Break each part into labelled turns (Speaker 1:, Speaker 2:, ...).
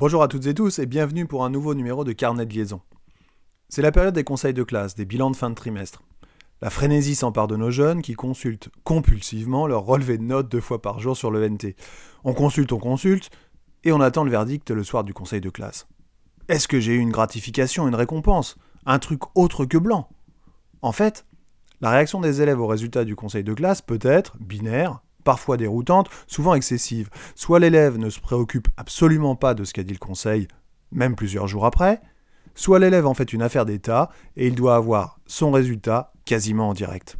Speaker 1: Bonjour à toutes et tous et bienvenue pour un nouveau numéro de Carnet de liaison. C'est la période des conseils de classe, des bilans de fin de trimestre. La frénésie s'empare de nos jeunes qui consultent compulsivement leur relevé de notes deux fois par jour sur le NT. On consulte, on consulte, et on attend le verdict le soir du conseil de classe. Est-ce que j'ai eu une gratification, une récompense Un truc autre que blanc? En fait, la réaction des élèves au résultat du conseil de classe peut être binaire, parfois déroutante, souvent excessive. Soit l'élève ne se préoccupe absolument pas de ce qu'a dit le conseil, même plusieurs jours après, soit l'élève en fait une affaire d'État et il doit avoir son résultat quasiment en direct.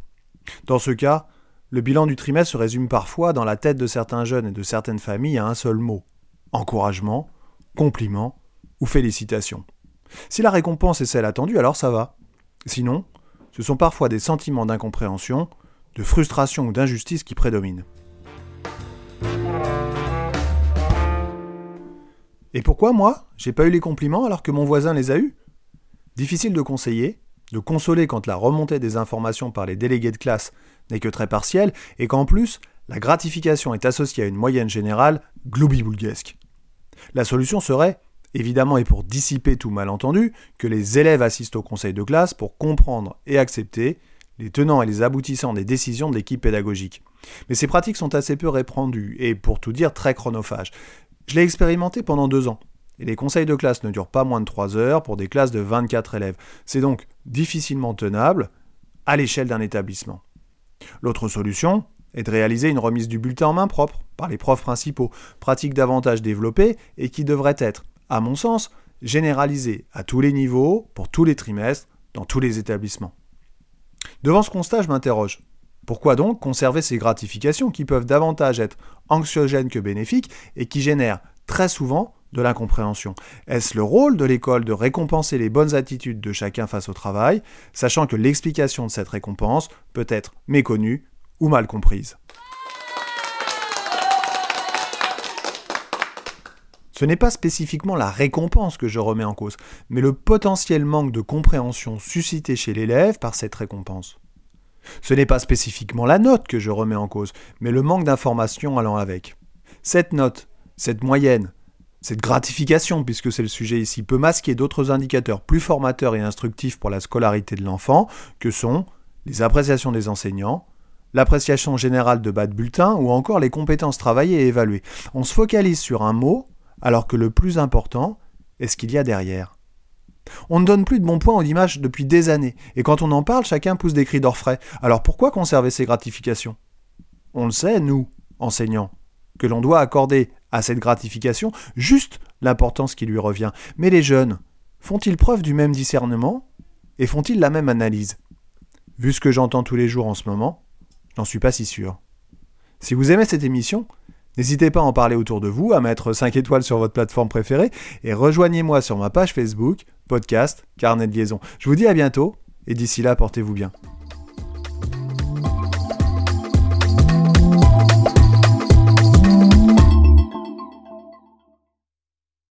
Speaker 1: Dans ce cas, le bilan du trimestre se résume parfois dans la tête de certains jeunes et de certaines familles à un seul mot encouragement, compliment ou félicitations. Si la récompense est celle attendue, alors ça va. Sinon, ce sont parfois des sentiments d'incompréhension, de frustration ou d'injustice qui prédominent. Et pourquoi moi, j'ai pas eu les compliments alors que mon voisin les a eus? Difficile de conseiller, de consoler quand la remontée des informations par les délégués de classe n'est que très partielle et qu'en plus, la gratification est associée à une moyenne générale globiboulguesque. La solution serait, évidemment et pour dissiper tout malentendu, que les élèves assistent au conseil de classe pour comprendre et accepter les tenants et les aboutissants des décisions de l'équipe pédagogique. Mais ces pratiques sont assez peu répandues et, pour tout dire, très chronophages. Je l'ai expérimenté pendant deux ans. Et les conseils de classe ne durent pas moins de trois heures pour des classes de 24 élèves. C'est donc difficilement tenable à l'échelle d'un établissement. L'autre solution est de réaliser une remise du bulletin en main propre par les profs principaux, pratique davantage développée et qui devrait être, à mon sens, généralisée à tous les niveaux, pour tous les trimestres, dans tous les établissements. Devant ce constat, je m'interroge. Pourquoi donc conserver ces gratifications qui peuvent davantage être anxiogènes que bénéfiques et qui génèrent très souvent de l'incompréhension? Est-ce le rôle de l'école de récompenser les bonnes attitudes de chacun face au travail, sachant que l'explication de cette récompense peut être méconnue ou mal comprise? Ce n'est pas spécifiquement la récompense que je remets en cause, mais le potentiel manque de compréhension suscité chez l'élève par cette récompense. Ce n'est pas spécifiquement la note que je remets en cause, mais le manque d'information allant avec. Cette note, cette moyenne, cette gratification, puisque c'est le sujet ici, peut masquer d'autres indicateurs plus formateurs et instructifs pour la scolarité de l'enfant, que sont les appréciations des enseignants, l'appréciation générale de bas de bulletin ou encore les compétences travaillées et évaluées. On se focalise sur un mot, alors que le plus important est ce qu'il y a derrière. On ne donne plus de bons points aux images depuis des années, et quand on en parle, chacun pousse des cris d'orfraie. Alors pourquoi conserver ces gratifications? On le sait, nous, enseignants, que l'on doit accorder à cette gratification juste l'importance qui lui revient. Mais les jeunes, font-ils preuve du même discernement et font-ils la même analyse? Vu ce que j'entends tous les jours en ce moment, j'en suis pas si sûr. Si vous aimez cette émission, N'hésitez pas à en parler autour de vous, à mettre 5 étoiles sur votre plateforme préférée et rejoignez-moi sur ma page Facebook, podcast, carnet de liaison. Je vous dis à bientôt et d'ici là, portez-vous bien.